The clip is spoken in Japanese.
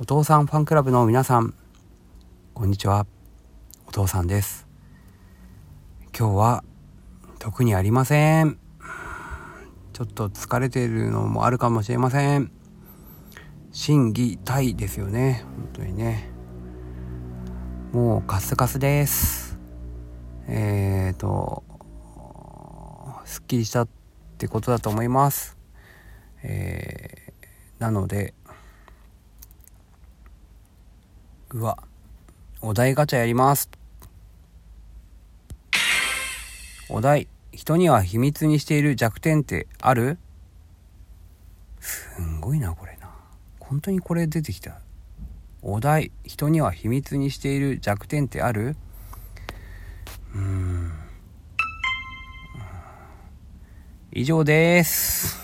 お父さんファンクラブの皆さん、こんにちは。お父さんです。今日は特にありません。ちょっと疲れているのもあるかもしれません。審議タイですよね。本当にね。もうカスカスです。えーと、すっきりしたってことだと思います。えー、なので、うわ、お題ガチャやります。お題、人には秘密にしている弱点ってある？すんごいな、これな。本当にこれ出てきた。お題、人には秘密にしている弱点ってある？うーん。以上です。